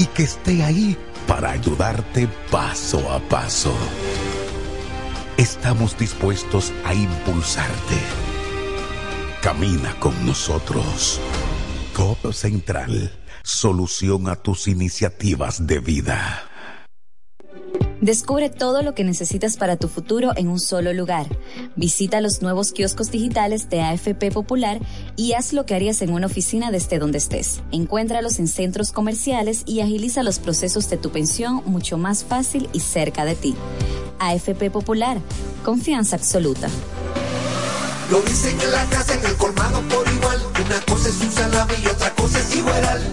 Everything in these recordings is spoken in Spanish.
y que esté ahí para ayudarte paso a paso. Estamos dispuestos a impulsarte. Camina con nosotros. Codo Central solución a tus iniciativas de vida. Descubre todo lo que necesitas para tu futuro en un solo lugar. Visita los nuevos kioscos digitales de AFP Popular y haz lo que harías en una oficina desde donde estés. Encuéntralos en centros comerciales y agiliza los procesos de tu pensión mucho más fácil y cerca de ti. AFP Popular, confianza absoluta. Lo dicen en la casa, en el colmado por igual. Una cosa es un salami y otra cosa es igual.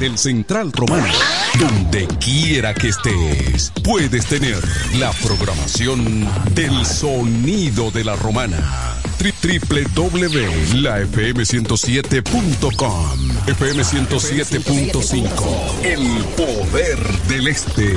del Central Romano. Donde quiera que estés, puedes tener la programación del sonido de la romana. www.lafm107.com FM 107.5 El poder del este.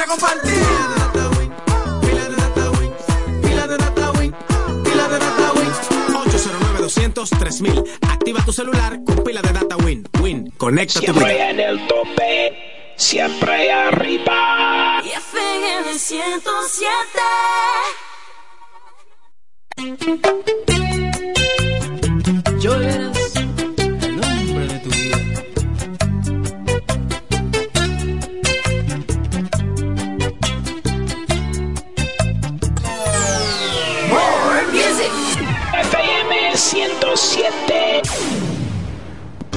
Para compartir. Pila de data win, pila de data win, pila de data win, 809 200 3000 Activa tu celular con pila de data Win. Win, conecta tu Siempre vida. en el tope, siempre arriba. Y FM 107.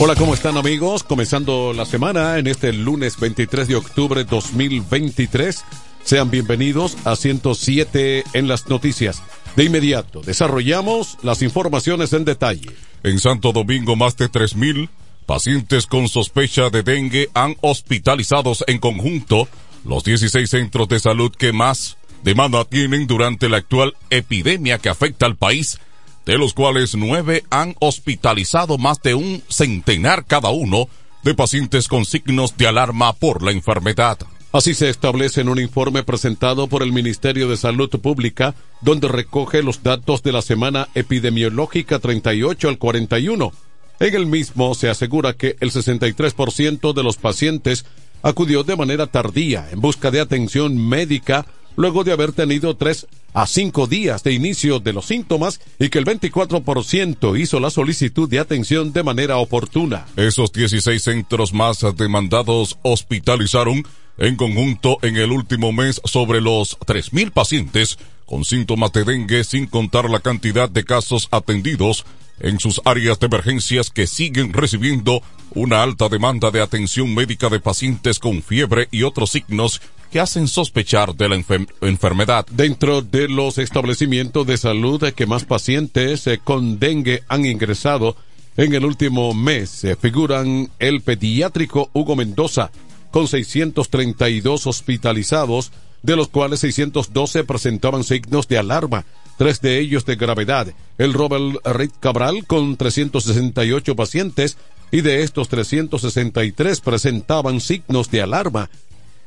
Hola, ¿cómo están amigos? Comenzando la semana en este lunes 23 de octubre 2023. Sean bienvenidos a 107 en las noticias. De inmediato, desarrollamos las informaciones en detalle. En Santo Domingo, más de 3.000 pacientes con sospecha de dengue han hospitalizados en conjunto los 16 centros de salud que más demanda tienen durante la actual epidemia que afecta al país, de los cuales nueve han hospitalizado más de un centenar cada uno de pacientes con signos de alarma por la enfermedad. Así se establece en un informe presentado por el Ministerio de Salud Pública, donde recoge los datos de la semana epidemiológica 38 al 41. En el mismo se asegura que el 63% de los pacientes acudió de manera tardía en busca de atención médica luego de haber tenido tres a cinco días de inicio de los síntomas y que el 24% hizo la solicitud de atención de manera oportuna. Esos 16 centros más demandados hospitalizaron en conjunto en el último mes sobre los 3.000 pacientes con síntomas de dengue sin contar la cantidad de casos atendidos en sus áreas de emergencias que siguen recibiendo una alta demanda de atención médica de pacientes con fiebre y otros signos que hacen sospechar de la enfermedad. Dentro de los establecimientos de salud que más pacientes eh, con dengue han ingresado en el último mes se figuran el pediátrico Hugo Mendoza con 632 hospitalizados, de los cuales 612 presentaban signos de alarma, tres de ellos de gravedad. El Robert Reed Cabral con 368 pacientes y de estos 363 presentaban signos de alarma.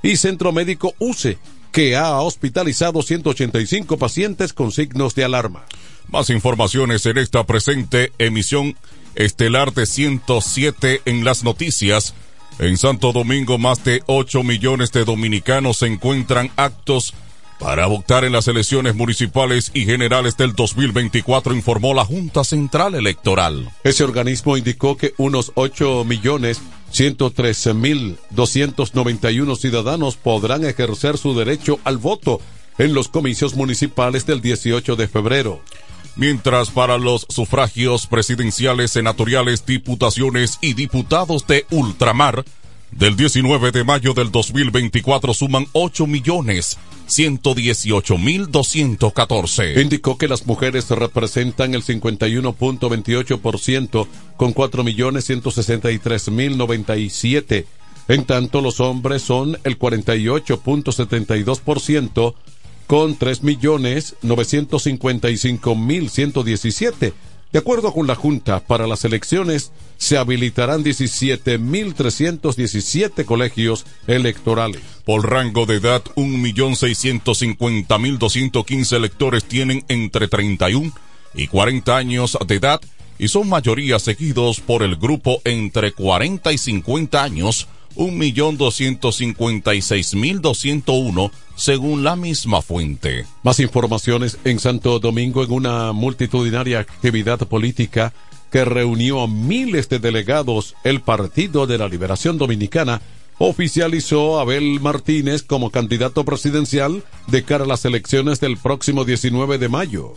Y Centro Médico UCE, que ha hospitalizado 185 pacientes con signos de alarma. Más informaciones en esta presente emisión estelar de 107 en las noticias. En Santo Domingo más de 8 millones de dominicanos se encuentran actos para votar en las elecciones municipales y generales del 2024, informó la Junta Central Electoral. Ese organismo indicó que unos 8 millones 113 mil 291 ciudadanos podrán ejercer su derecho al voto en los comicios municipales del 18 de febrero. Mientras para los sufragios presidenciales, senatoriales, diputaciones y diputados de ultramar, del 19 de mayo del 2024 suman 8 millones 118 mil 214. Indicó que las mujeres representan el 51.28% con 4 millones 163 mil 97. En tanto, los hombres son el 48.72% con 3 millones 955 mil 117 de acuerdo con la Junta, para las elecciones se habilitarán 17.317 colegios electorales. Por rango de edad, 1.650.215 electores tienen entre 31 y 40 años de edad y son mayoría seguidos por el grupo entre 40 y 50 años, 1.256.201 según la misma fuente. Más informaciones en Santo Domingo en una multitudinaria actividad política que reunió a miles de delegados, el Partido de la Liberación Dominicana oficializó a Abel Martínez como candidato presidencial de cara a las elecciones del próximo 19 de mayo.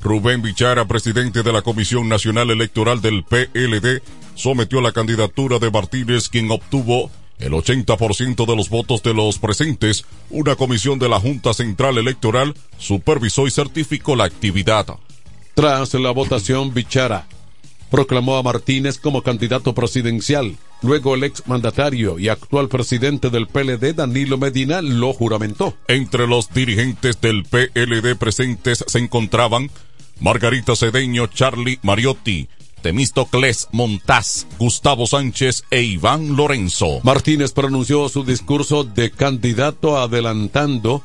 Rubén Bichara, presidente de la Comisión Nacional Electoral del PLD, sometió la candidatura de Martínez, quien obtuvo el 80% de los votos de los presentes, una comisión de la Junta Central Electoral supervisó y certificó la actividad. Tras la votación, Bichara proclamó a Martínez como candidato presidencial. Luego el ex mandatario y actual presidente del PLD, Danilo Medina, lo juramentó. Entre los dirigentes del PLD presentes se encontraban Margarita Cedeño, Charlie Mariotti, Temístocles Montaz, Gustavo Sánchez e Iván Lorenzo. Martínez pronunció su discurso de candidato adelantando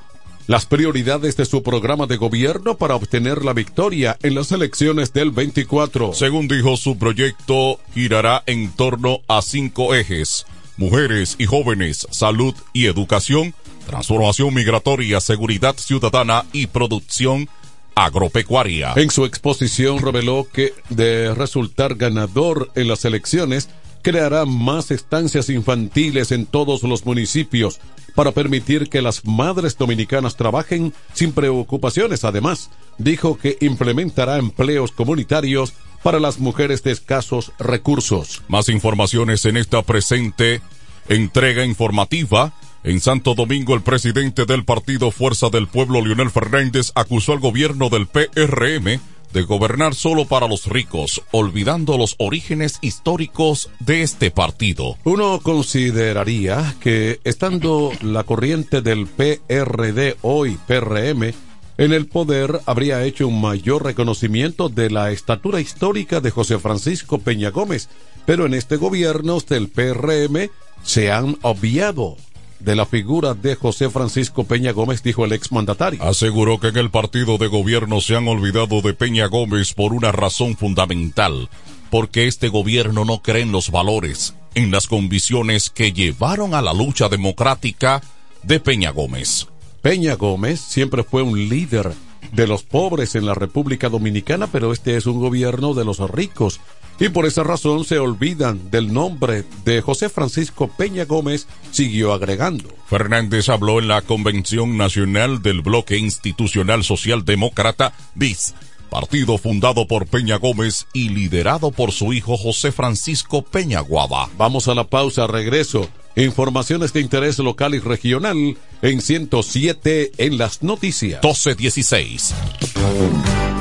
las prioridades de su programa de gobierno para obtener la victoria en las elecciones del 24. Según dijo, su proyecto girará en torno a cinco ejes. Mujeres y jóvenes, salud y educación, transformación migratoria, seguridad ciudadana y producción agropecuaria. En su exposición reveló que de resultar ganador en las elecciones, creará más estancias infantiles en todos los municipios para permitir que las madres dominicanas trabajen sin preocupaciones. Además, dijo que implementará empleos comunitarios para las mujeres de escasos recursos. Más informaciones en esta presente entrega informativa En Santo Domingo, el presidente del partido Fuerza del Pueblo, Leonel Fernández, acusó al gobierno del PRM de gobernar solo para los ricos, olvidando los orígenes históricos de este partido. Uno consideraría que estando la corriente del PRD hoy PRM en el poder habría hecho un mayor reconocimiento de la estatura histórica de José Francisco Peña Gómez, pero en este gobierno del PRM se han obviado de la figura de José Francisco Peña Gómez, dijo el exmandatario. Aseguró que en el partido de gobierno se han olvidado de Peña Gómez por una razón fundamental, porque este gobierno no cree en los valores, en las condiciones que llevaron a la lucha democrática de Peña Gómez. Peña Gómez siempre fue un líder de los pobres en la República Dominicana, pero este es un gobierno de los ricos y por esa razón se olvidan del nombre de José Francisco Peña Gómez, siguió agregando. Fernández habló en la Convención Nacional del Bloque Institucional Socialdemócrata, BIS, partido fundado por Peña Gómez y liderado por su hijo José Francisco Peña Guava. Vamos a la pausa, regreso. Informaciones de interés local y regional en 107 en las noticias. 1216.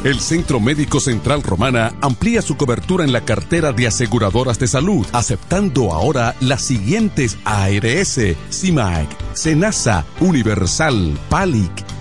El Centro Médico Central Romana amplía su cobertura en la cartera de aseguradoras de salud, aceptando ahora las siguientes ARS, CIMAC, SENASA, Universal, PALIC,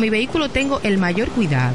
Mi vehículo tengo el mayor cuidado.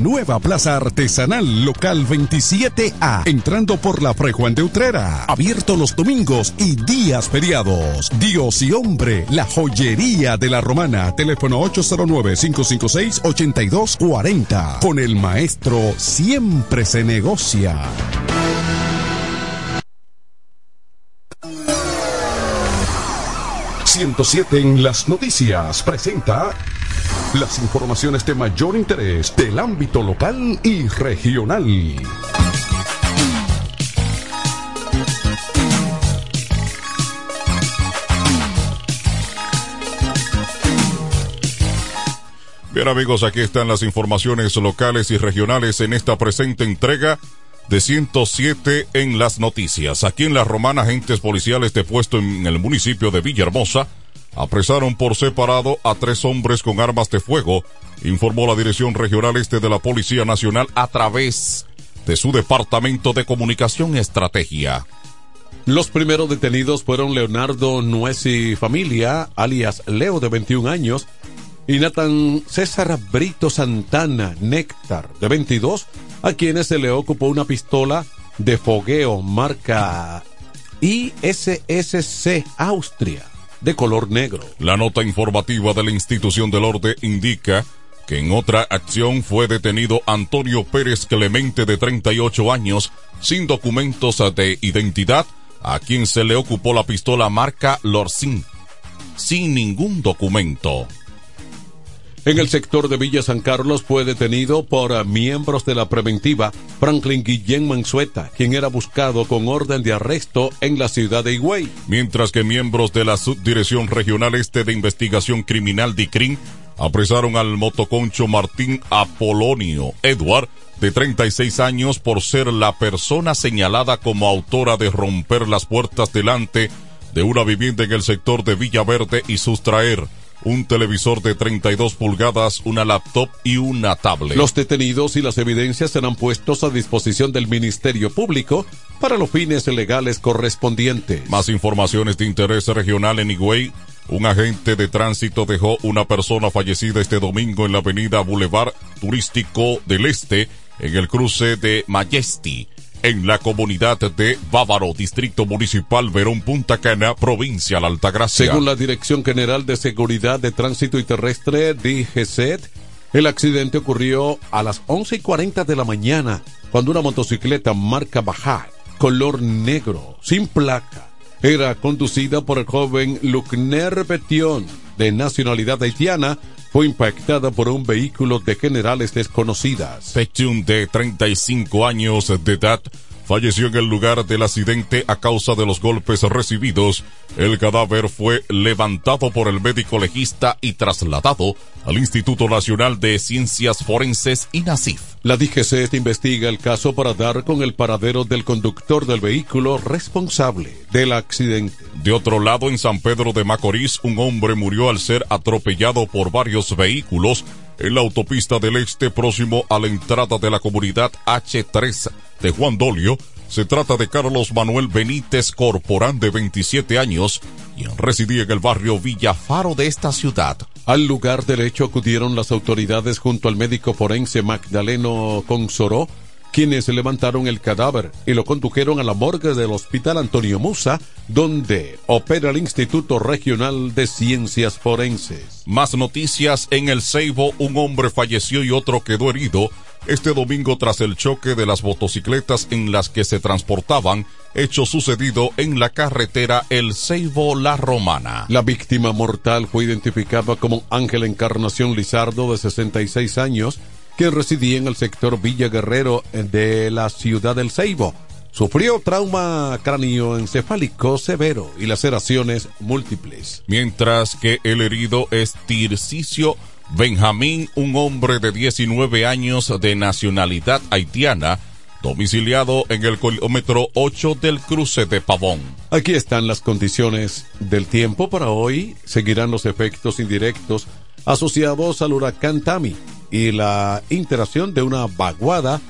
nueva Plaza Artesanal Local 27A, entrando por la Fray de Utrera. Abierto los domingos y días feriados. Dios y hombre, la joyería de la romana. Teléfono 809-556-8240. Con el maestro siempre se negocia. ...107 en las noticias presenta las informaciones de mayor interés del ámbito local y regional. Bien amigos, aquí están las informaciones locales y regionales en esta presente entrega de 107 en las noticias. Aquí en la Romana, agentes policiales de puesto en el municipio de Villahermosa apresaron por separado a tres hombres con armas de fuego, informó la Dirección Regional Este de la Policía Nacional a través de su Departamento de Comunicación y Estrategia. Los primeros detenidos fueron Leonardo Nuez y familia, alias Leo de 21 años, y Nathan César Brito Santana Néctar, de 22, a quienes se le ocupó una pistola de fogueo marca ISSC Austria de color negro. La nota informativa de la institución del orden indica que en otra acción fue detenido Antonio Pérez Clemente de 38 años sin documentos de identidad a quien se le ocupó la pistola marca Lorcin sin ningún documento. En el sector de Villa San Carlos fue detenido por miembros de la preventiva Franklin Guillén Mansueta, quien era buscado con orden de arresto en la ciudad de Higüey. Mientras que miembros de la Subdirección Regional Este de Investigación Criminal DICRIN apresaron al motoconcho Martín Apolonio Edward, de 36 años, por ser la persona señalada como autora de romper las puertas delante de una vivienda en el sector de Villaverde y sustraer un televisor de 32 pulgadas, una laptop y una tablet. Los detenidos y las evidencias serán puestos a disposición del Ministerio Público para los fines legales correspondientes. Más informaciones de interés regional en Higüey. Un agente de tránsito dejó una persona fallecida este domingo en la avenida Boulevard Turístico del Este, en el cruce de Majesti en la comunidad de Bávaro, Distrito Municipal Verón Punta Cana, Provincia La Altagracia. Según la Dirección General de Seguridad de Tránsito y Terrestre, DGCET, el accidente ocurrió a las 11 y 40 de la mañana, cuando una motocicleta marca Baja, color negro, sin placa, era conducida por el joven Lucner Betion, de nacionalidad haitiana, fue impactada por un vehículo de generales desconocidas. Pechun, de 35 años de edad, falleció en el lugar del accidente a causa de los golpes recibidos. El cadáver fue levantado por el médico legista y trasladado al Instituto Nacional de Ciencias Forenses INASIF. La DGC investiga el caso para dar con el paradero del conductor del vehículo responsable del accidente. De otro lado, en San Pedro de Macorís, un hombre murió al ser atropellado por varios vehículos en la autopista del Este próximo a la entrada de la comunidad H3 de Juan Dolio. Se trata de Carlos Manuel Benítez Corporán de 27 años, quien residía en el barrio Villafaro de esta ciudad. Al lugar del hecho acudieron las autoridades junto al médico forense Magdaleno Consoró, quienes levantaron el cadáver y lo condujeron a la morgue del Hospital Antonio Musa, donde opera el Instituto Regional de Ciencias Forenses. Más noticias en el Ceibo, un hombre falleció y otro quedó herido este domingo tras el choque de las motocicletas en las que se transportaban, hecho sucedido en la carretera El Ceibo La Romana. La víctima mortal fue identificada como Ángel Encarnación Lizardo, de 66 años, quien residía en el sector Villa Guerrero de la ciudad del Ceibo. Sufrió trauma cráneoencefálico severo y laceraciones múltiples. Mientras que el herido es Tircicio Benjamín, un hombre de 19 años de nacionalidad haitiana, domiciliado en el kilómetro 8 del cruce de Pavón. Aquí están las condiciones del tiempo para hoy. Seguirán los efectos indirectos asociados al huracán Tami y la interacción de una vaguada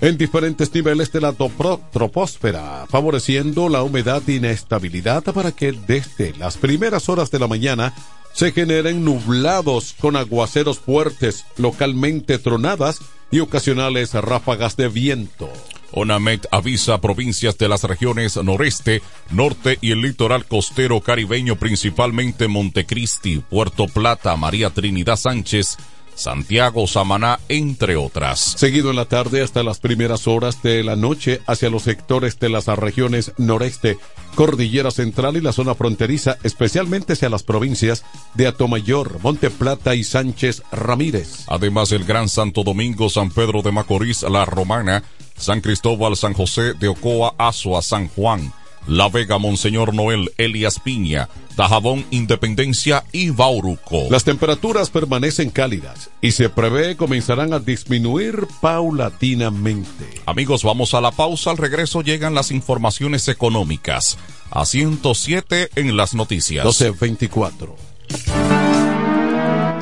en diferentes niveles de la troposfera, favoreciendo la humedad e inestabilidad para que desde las primeras horas de la mañana se generen nublados con aguaceros fuertes, localmente tronadas y ocasionales ráfagas de viento. ONAMET avisa a provincias de las regiones noreste, norte y el litoral costero caribeño, principalmente Montecristi, Puerto Plata, María Trinidad Sánchez, Santiago, Samaná, entre otras. Seguido en la tarde hasta las primeras horas de la noche hacia los sectores de las regiones noreste, Cordillera Central y la zona fronteriza, especialmente hacia las provincias de Atomayor, Monte Plata y Sánchez Ramírez. Además, el Gran Santo Domingo, San Pedro de Macorís, La Romana, San Cristóbal, San José de Ocoa, Azua, San Juan, la Vega, Monseñor Noel, Elias Piña, Dajabón, Independencia y Bauruco. Las temperaturas permanecen cálidas y se prevé comenzarán a disminuir paulatinamente. Amigos, vamos a la pausa. Al regreso llegan las informaciones económicas. A 107 en las noticias. 1224.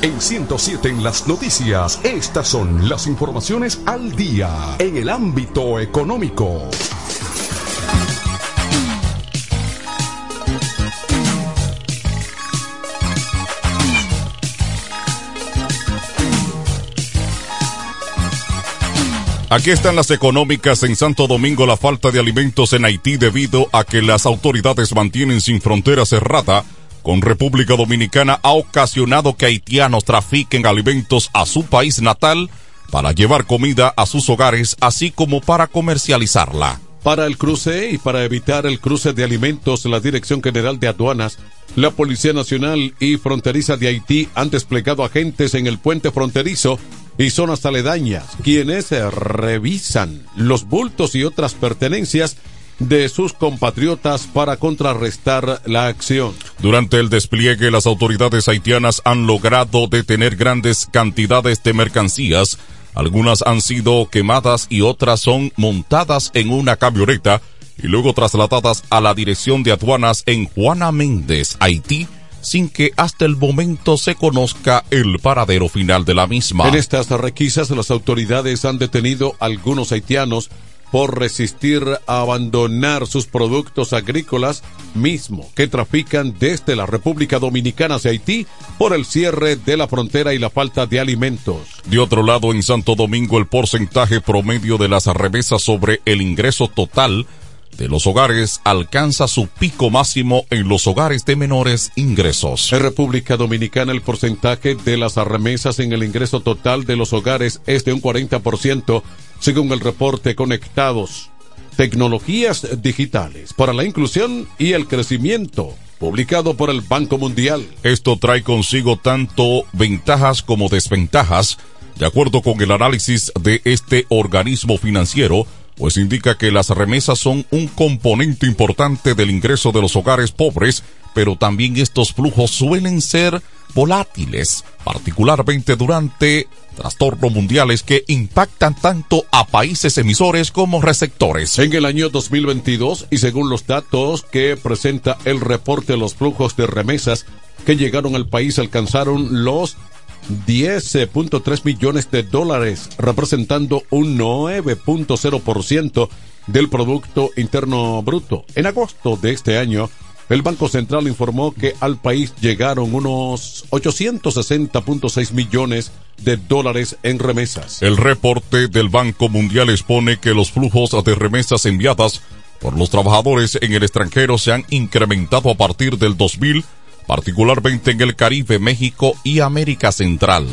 En 107 en las noticias, estas son las informaciones al día en el ámbito económico. Aquí están las económicas en Santo Domingo. La falta de alimentos en Haití debido a que las autoridades mantienen sin frontera cerrada con República Dominicana ha ocasionado que haitianos trafiquen alimentos a su país natal para llevar comida a sus hogares, así como para comercializarla. Para el cruce y para evitar el cruce de alimentos, la Dirección General de Aduanas, la Policía Nacional y Fronteriza de Haití han desplegado agentes en el puente fronterizo y zonas aledañas, quienes revisan los bultos y otras pertenencias de sus compatriotas para contrarrestar la acción. Durante el despliegue, las autoridades haitianas han logrado detener grandes cantidades de mercancías. Algunas han sido quemadas y otras son montadas en una camioneta y luego trasladadas a la dirección de aduanas en Juana Méndez, Haití, sin que hasta el momento se conozca el paradero final de la misma. En estas requisas, las autoridades han detenido a algunos haitianos por resistir a abandonar sus productos agrícolas mismo que trafican desde la República Dominicana hacia Haití por el cierre de la frontera y la falta de alimentos. De otro lado, en Santo Domingo el porcentaje promedio de las remesas sobre el ingreso total de los hogares alcanza su pico máximo en los hogares de menores ingresos. En República Dominicana el porcentaje de las remesas en el ingreso total de los hogares es de un 40%, según el reporte Conectados. Tecnologías digitales para la inclusión y el crecimiento publicado por el Banco Mundial. Esto trae consigo tanto ventajas como desventajas, de acuerdo con el análisis de este organismo financiero, pues indica que las remesas son un componente importante del ingreso de los hogares pobres, pero también estos flujos suelen ser volátiles, particularmente durante trastornos mundiales que impactan tanto a países emisores como receptores. En el año 2022, y según los datos que presenta el reporte, los flujos de remesas que llegaron al país alcanzaron los 10.3 millones de dólares, representando un 9.0% del Producto Interno Bruto. En agosto de este año, el Banco Central informó que al país llegaron unos 860.6 millones de dólares en remesas. El reporte del Banco Mundial expone que los flujos de remesas enviadas por los trabajadores en el extranjero se han incrementado a partir del 2000, particularmente en el Caribe, México y América Central.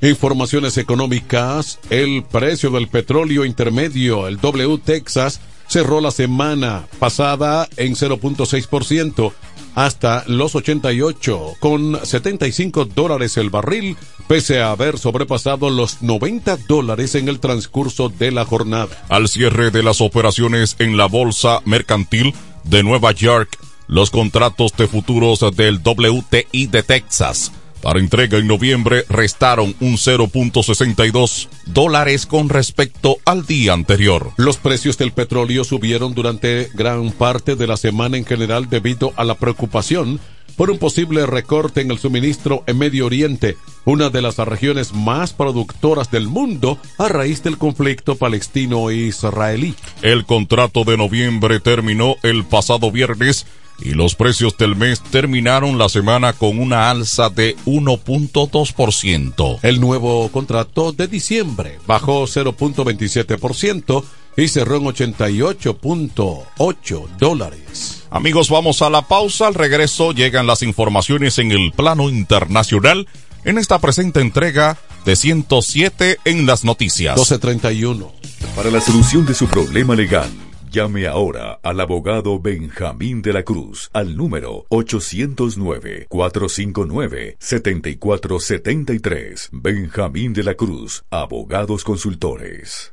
Informaciones económicas. El precio del petróleo intermedio, el W Texas, cerró la semana pasada en 0.6% hasta los 88 con 75 dólares el barril, pese a haber sobrepasado los 90 dólares en el transcurso de la jornada. Al cierre de las operaciones en la Bolsa Mercantil de Nueva York, los contratos de futuros del WTI de Texas para entrega en noviembre restaron un 0.62 dólares con respecto al día anterior. Los precios del petróleo subieron durante gran parte de la semana en general debido a la preocupación por un posible recorte en el suministro en Medio Oriente, una de las regiones más productoras del mundo a raíz del conflicto palestino-israelí. El contrato de noviembre terminó el pasado viernes y los precios del mes terminaron la semana con una alza de 1.2%. El nuevo contrato de diciembre bajó 0.27% y cerró en 88.8 dólares. Amigos, vamos a la pausa. Al regreso llegan las informaciones en el plano internacional en esta presente entrega de 107 en las noticias. 1231. Para la solución de su problema legal Llame ahora al abogado Benjamín de la Cruz al número 809-459-7473. Benjamín de la Cruz, abogados consultores.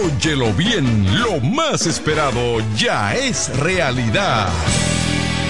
Óyelo bien, lo más esperado ya es realidad.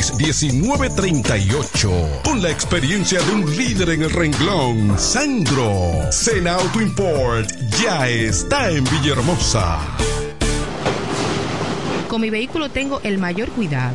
1938. Con la experiencia de un líder en el renglón, Sandro. Sena Auto Import ya está en Villahermosa. Con mi vehículo tengo el mayor cuidado.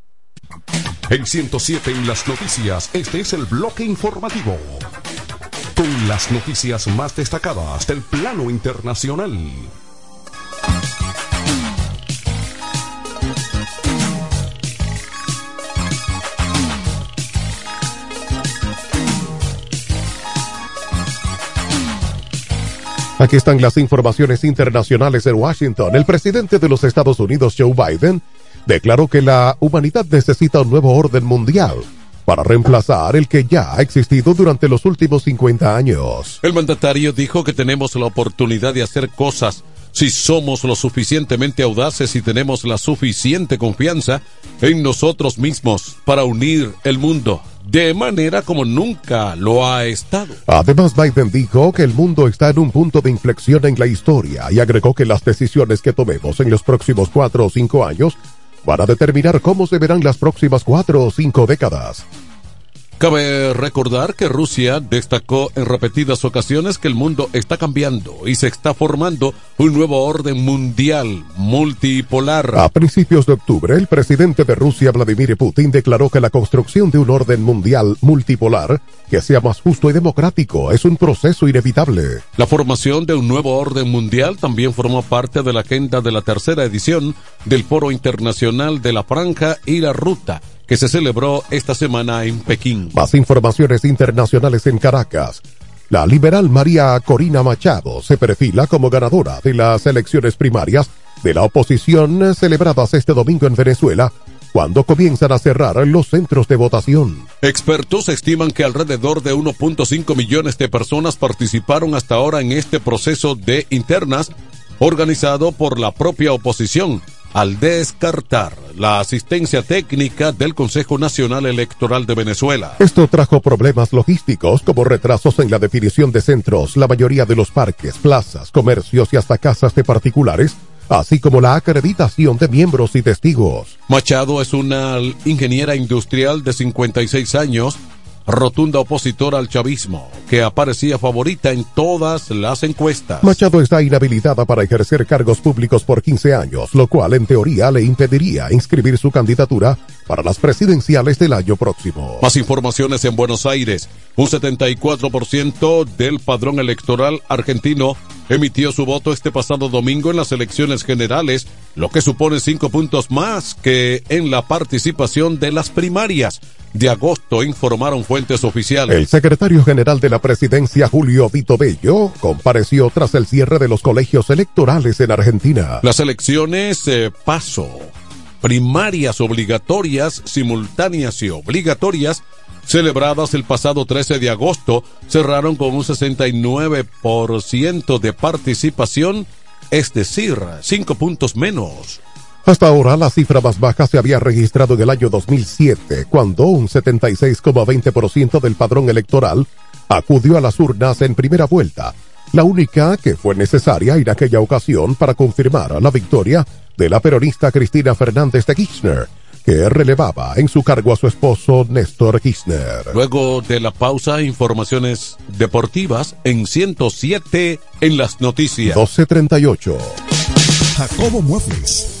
En 107 en las noticias, este es el bloque informativo. Con las noticias más destacadas del plano internacional. Aquí están las informaciones internacionales en Washington. El presidente de los Estados Unidos, Joe Biden, declaró que la humanidad necesita un nuevo orden mundial para reemplazar el que ya ha existido durante los últimos 50 años. El mandatario dijo que tenemos la oportunidad de hacer cosas si somos lo suficientemente audaces y tenemos la suficiente confianza en nosotros mismos para unir el mundo de manera como nunca lo ha estado. Además, Biden dijo que el mundo está en un punto de inflexión en la historia y agregó que las decisiones que tomemos en los próximos cuatro o cinco años van a determinar cómo se verán las próximas cuatro o cinco décadas. Cabe recordar que Rusia destacó en repetidas ocasiones que el mundo está cambiando y se está formando un nuevo orden mundial multipolar. A principios de octubre, el presidente de Rusia, Vladimir Putin, declaró que la construcción de un orden mundial multipolar que sea más justo y democrático es un proceso inevitable. La formación de un nuevo orden mundial también formó parte de la agenda de la tercera edición del Foro Internacional de la Franja y la Ruta que se celebró esta semana en Pekín. Más informaciones internacionales en Caracas. La liberal María Corina Machado se perfila como ganadora de las elecciones primarias de la oposición celebradas este domingo en Venezuela, cuando comienzan a cerrar los centros de votación. Expertos estiman que alrededor de 1.5 millones de personas participaron hasta ahora en este proceso de internas organizado por la propia oposición al descartar la asistencia técnica del Consejo Nacional Electoral de Venezuela. Esto trajo problemas logísticos como retrasos en la definición de centros, la mayoría de los parques, plazas, comercios y hasta casas de particulares, así como la acreditación de miembros y testigos. Machado es una ingeniera industrial de 56 años rotunda opositora al chavismo, que aparecía favorita en todas las encuestas. Machado está inhabilitada para ejercer cargos públicos por 15 años, lo cual en teoría le impediría inscribir su candidatura para las presidenciales del año próximo. Más informaciones en Buenos Aires. Un 74% del padrón electoral argentino emitió su voto este pasado domingo en las elecciones generales, lo que supone cinco puntos más que en la participación de las primarias de agosto, informaron fuentes oficiales. El secretario general de la presidencia, Julio Vito Bello, compareció tras el cierre de los colegios electorales en Argentina. Las elecciones eh, paso, primarias obligatorias, simultáneas y obligatorias, celebradas el pasado 13 de agosto, cerraron con un 69% de participación, es decir, cinco puntos menos. Hasta ahora, la cifra más baja se había registrado en el año 2007, cuando un 76,20% del padrón electoral acudió a las urnas en primera vuelta, la única que fue necesaria en aquella ocasión para confirmar la victoria de la peronista Cristina Fernández de Kirchner, que relevaba en su cargo a su esposo Néstor Kirchner. Luego de la pausa, informaciones deportivas en 107 en las noticias. 1238. Jacobo Muebles.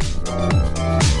Bye.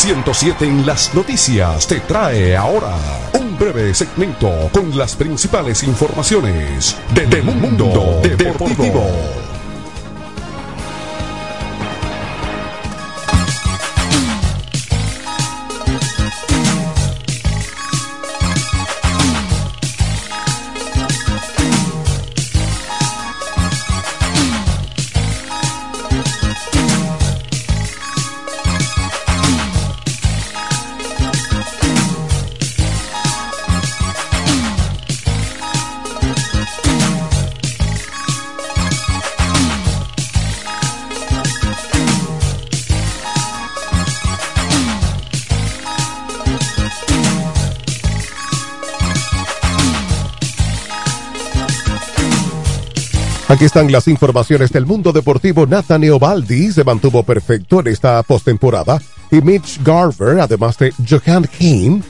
107 en las noticias te trae ahora un breve segmento con las principales informaciones de, de Mundo Deportivo. Aquí están las informaciones del mundo deportivo. Nathaniel Baldi se mantuvo perfecto en esta postemporada y Mitch Garver, además de Johan Haim,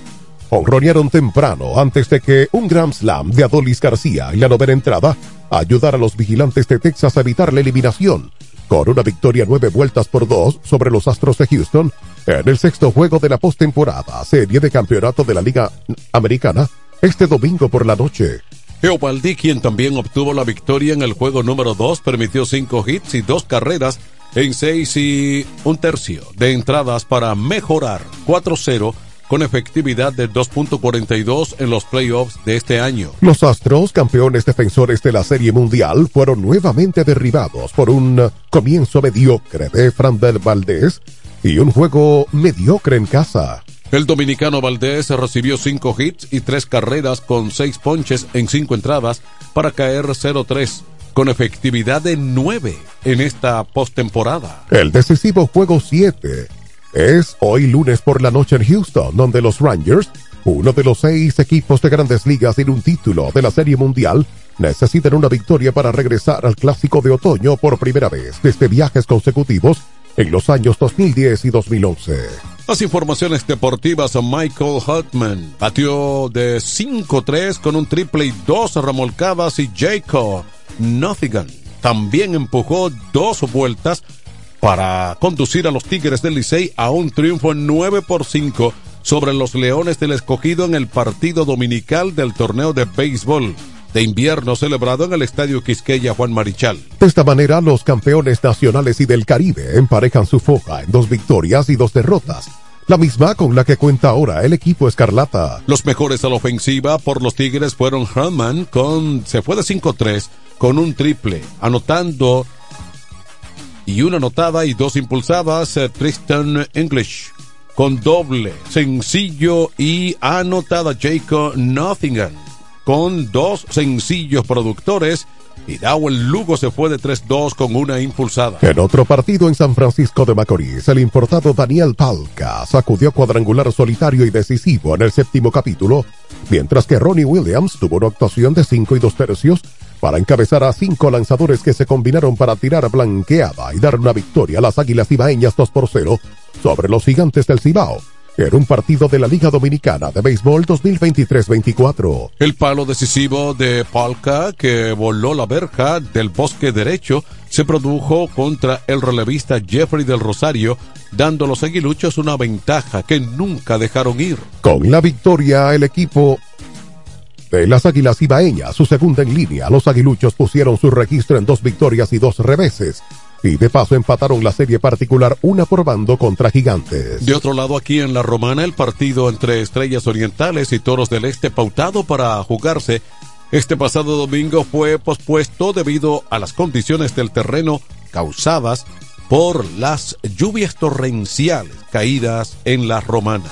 honronearon temprano antes de que un Grand Slam de Adolis García en la novena entrada ayudara a los vigilantes de Texas a evitar la eliminación con una victoria nueve vueltas por dos sobre los Astros de Houston en el sexto juego de la postemporada serie de campeonato de la Liga Americana este domingo por la noche. Eovaldi, quien también obtuvo la victoria en el juego número 2, permitió cinco hits y dos carreras en seis y un tercio de entradas para mejorar 4-0 con efectividad de 2.42 en los playoffs de este año. Los Astros, campeones defensores de la Serie Mundial, fueron nuevamente derribados por un comienzo mediocre de Fran Valdés y un juego mediocre en casa. El dominicano Valdés recibió cinco hits y tres carreras con seis ponches en cinco entradas para caer 0-3 con efectividad de 9 en esta postemporada. El decisivo juego 7 es hoy lunes por la noche en Houston, donde los Rangers, uno de los seis equipos de grandes ligas en un título de la Serie Mundial, necesitan una victoria para regresar al clásico de otoño por primera vez desde viajes consecutivos en los años 2010 y 2011. Las informaciones deportivas, Michael Hartman batió de 5-3 con un triple y dos remolcadas y Jacob Nottingham también empujó dos vueltas para conducir a los Tigres del Licey a un triunfo 9 por 5 sobre los Leones del Escogido en el partido dominical del torneo de béisbol de invierno celebrado en el Estadio Quisqueya Juan Marichal. De esta manera, los campeones nacionales y del Caribe emparejan su foja en dos victorias y dos derrotas. La misma con la que cuenta ahora el equipo Escarlata. Los mejores a la ofensiva por los Tigres fueron Herman con se fue de 5-3 con un triple, anotando y una anotada y dos impulsadas eh, Tristan English con doble, sencillo y anotada Jacob Nottingham con dos sencillos productores y el Lugo se fue de 3-2 con una impulsada. En otro partido en San Francisco de Macorís, el importado Daniel Palca sacudió cuadrangular solitario y decisivo en el séptimo capítulo, mientras que Ronnie Williams tuvo una actuación de 5 y 2 tercios para encabezar a cinco lanzadores que se combinaron para tirar blanqueada y dar una victoria a las Águilas Ibaeñas 2 por 0 sobre los Gigantes del Cibao un partido de la Liga Dominicana de Béisbol 2023-24. El palo decisivo de Palca, que voló la verja del bosque derecho, se produjo contra el relevista Jeffrey del Rosario, dando a los aguiluchos una ventaja que nunca dejaron ir. Con la victoria, el equipo de las Águilas Ibaeñas, su segunda en línea, los aguiluchos pusieron su registro en dos victorias y dos reveses y de paso empataron la serie particular una por bando contra Gigantes. De otro lado, aquí en la Romana, el partido entre Estrellas Orientales y Toros del Este pautado para jugarse este pasado domingo fue pospuesto debido a las condiciones del terreno causadas por las lluvias torrenciales caídas en la Romana.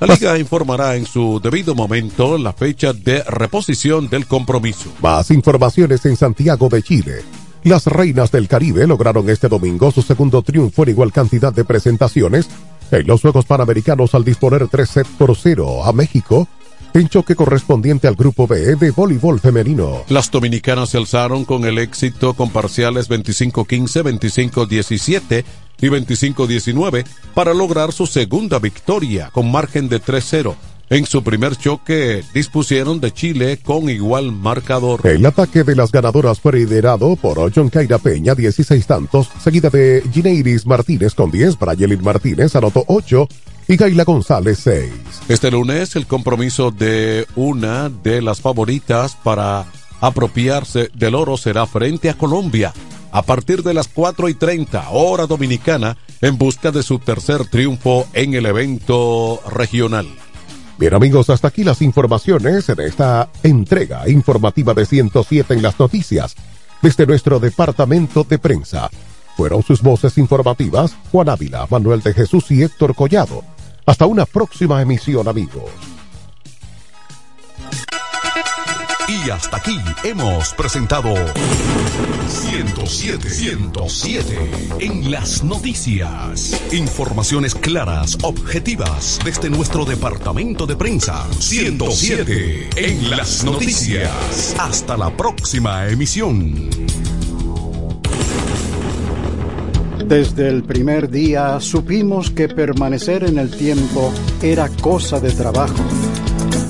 La liga informará en su debido momento la fecha de reposición del compromiso. Más informaciones en Santiago de Chile. Las Reinas del Caribe lograron este domingo su segundo triunfo en igual cantidad de presentaciones en los Juegos Panamericanos al disponer 3 sets por 0 a México en choque correspondiente al Grupo B de voleibol femenino. Las dominicanas se alzaron con el éxito con parciales 25-15, 25-17 y 25-19 para lograr su segunda victoria con margen de 3-0 en su primer choque dispusieron de Chile con igual marcador. El ataque de las ganadoras fue liderado por John Caira Peña, 16 tantos, seguida de Gineiris Martínez con 10, Brayelin Martínez anotó 8 y Gaila González 6. Este lunes el compromiso de una de las favoritas para apropiarse del oro será frente a Colombia a partir de las 4 y 30 hora dominicana en busca de su tercer triunfo en el evento regional. Bien amigos, hasta aquí las informaciones en esta entrega informativa de 107 en las noticias desde nuestro departamento de prensa. Fueron sus voces informativas Juan Ávila, Manuel de Jesús y Héctor Collado. Hasta una próxima emisión amigos. Y hasta aquí hemos presentado 107, 107 en las noticias. Informaciones claras, objetivas desde nuestro departamento de prensa. 107 en las noticias. Hasta la próxima emisión. Desde el primer día supimos que permanecer en el tiempo era cosa de trabajo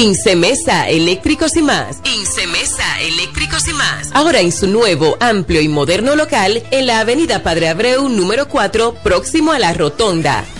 Incemesa Eléctricos y más. Incemesa Eléctricos y más. Ahora en su nuevo, amplio y moderno local en la Avenida Padre Abreu número 4, próximo a la Rotonda.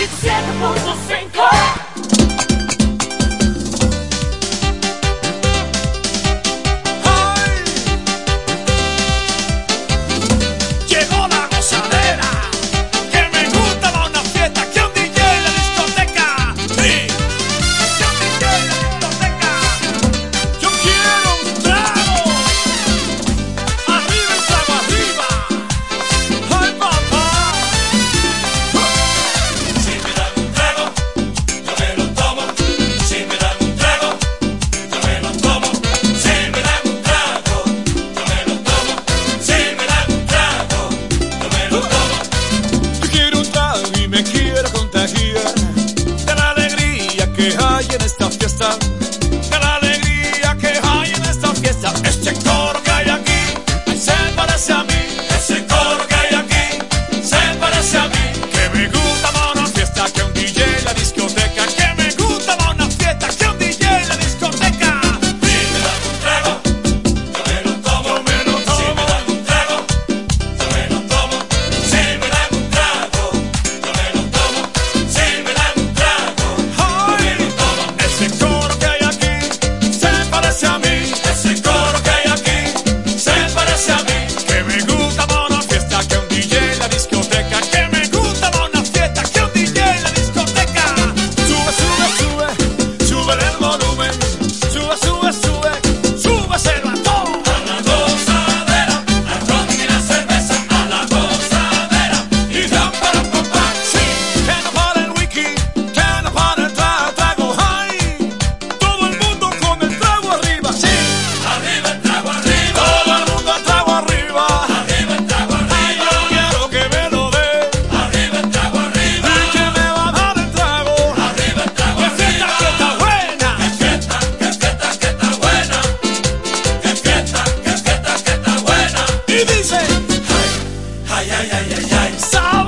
Sete dizer depois do. ay, ay, ay.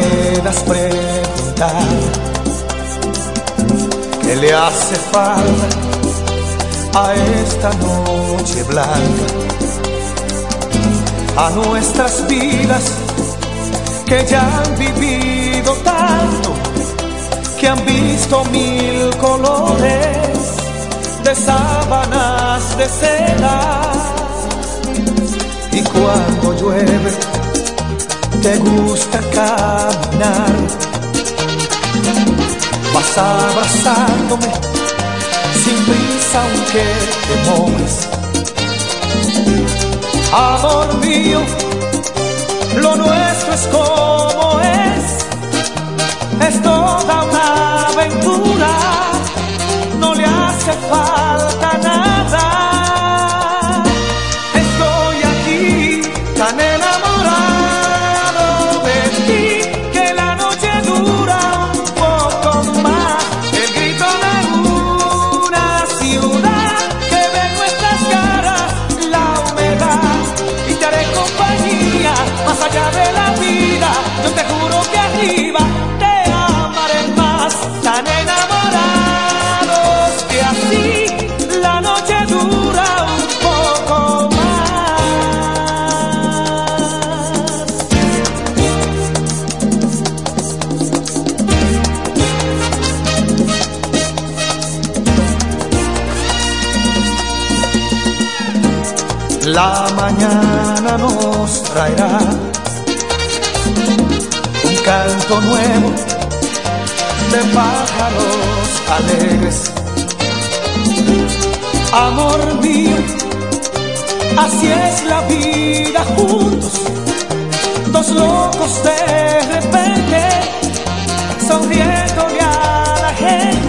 puedas preguntar qué le hace falta a esta noche blanca, a nuestras vidas que ya han vivido tanto, que han visto mil colores de sábanas de seda. Y cuando llueve, te gusta caminar. Vas abrazándome sin prisa aunque te mueves. Amor mío, lo nuestro es como es, es toda una aventura. mañana nos traerá un canto nuevo de pájaros alegres. Amor mío, así es la vida juntos, dos locos de repente, sonriéndole a la gente.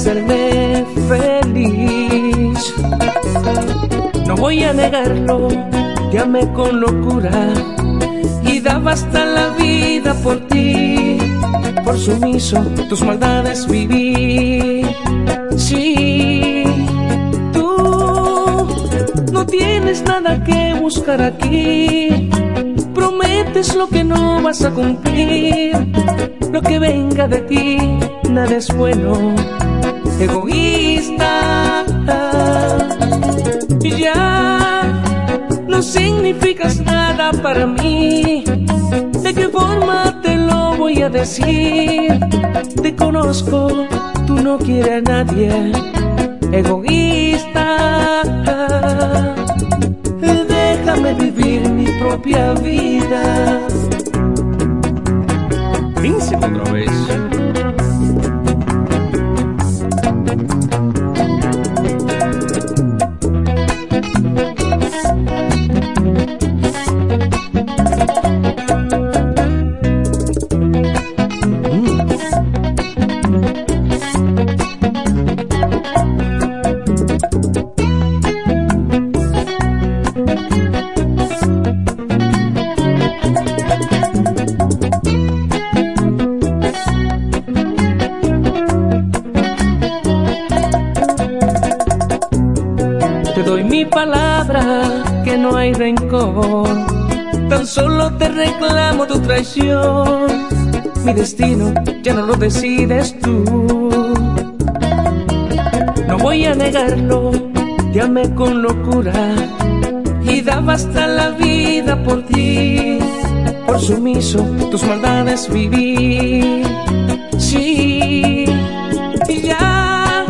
Hacerme feliz. No voy a negarlo, te amé con locura y daba hasta la vida por ti. Por sumiso, tus maldades viví. Sí, tú no tienes nada que buscar aquí. Prometes lo que no vas a cumplir. Lo que venga de ti, nada es bueno. Egoísta, ya no significas nada para mí. ¿De qué forma te lo voy a decir? Te conozco, tú no quieres a nadie. Egoísta, déjame vivir mi propia vida. Tan solo te reclamo tu traición. Mi destino ya no lo decides tú. No voy a negarlo, te amé con locura y daba hasta la vida por ti. Por sumiso, tus maldades viví. Sí, y ya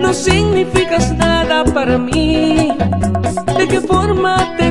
no significas nada para mí. ¿De qué forma te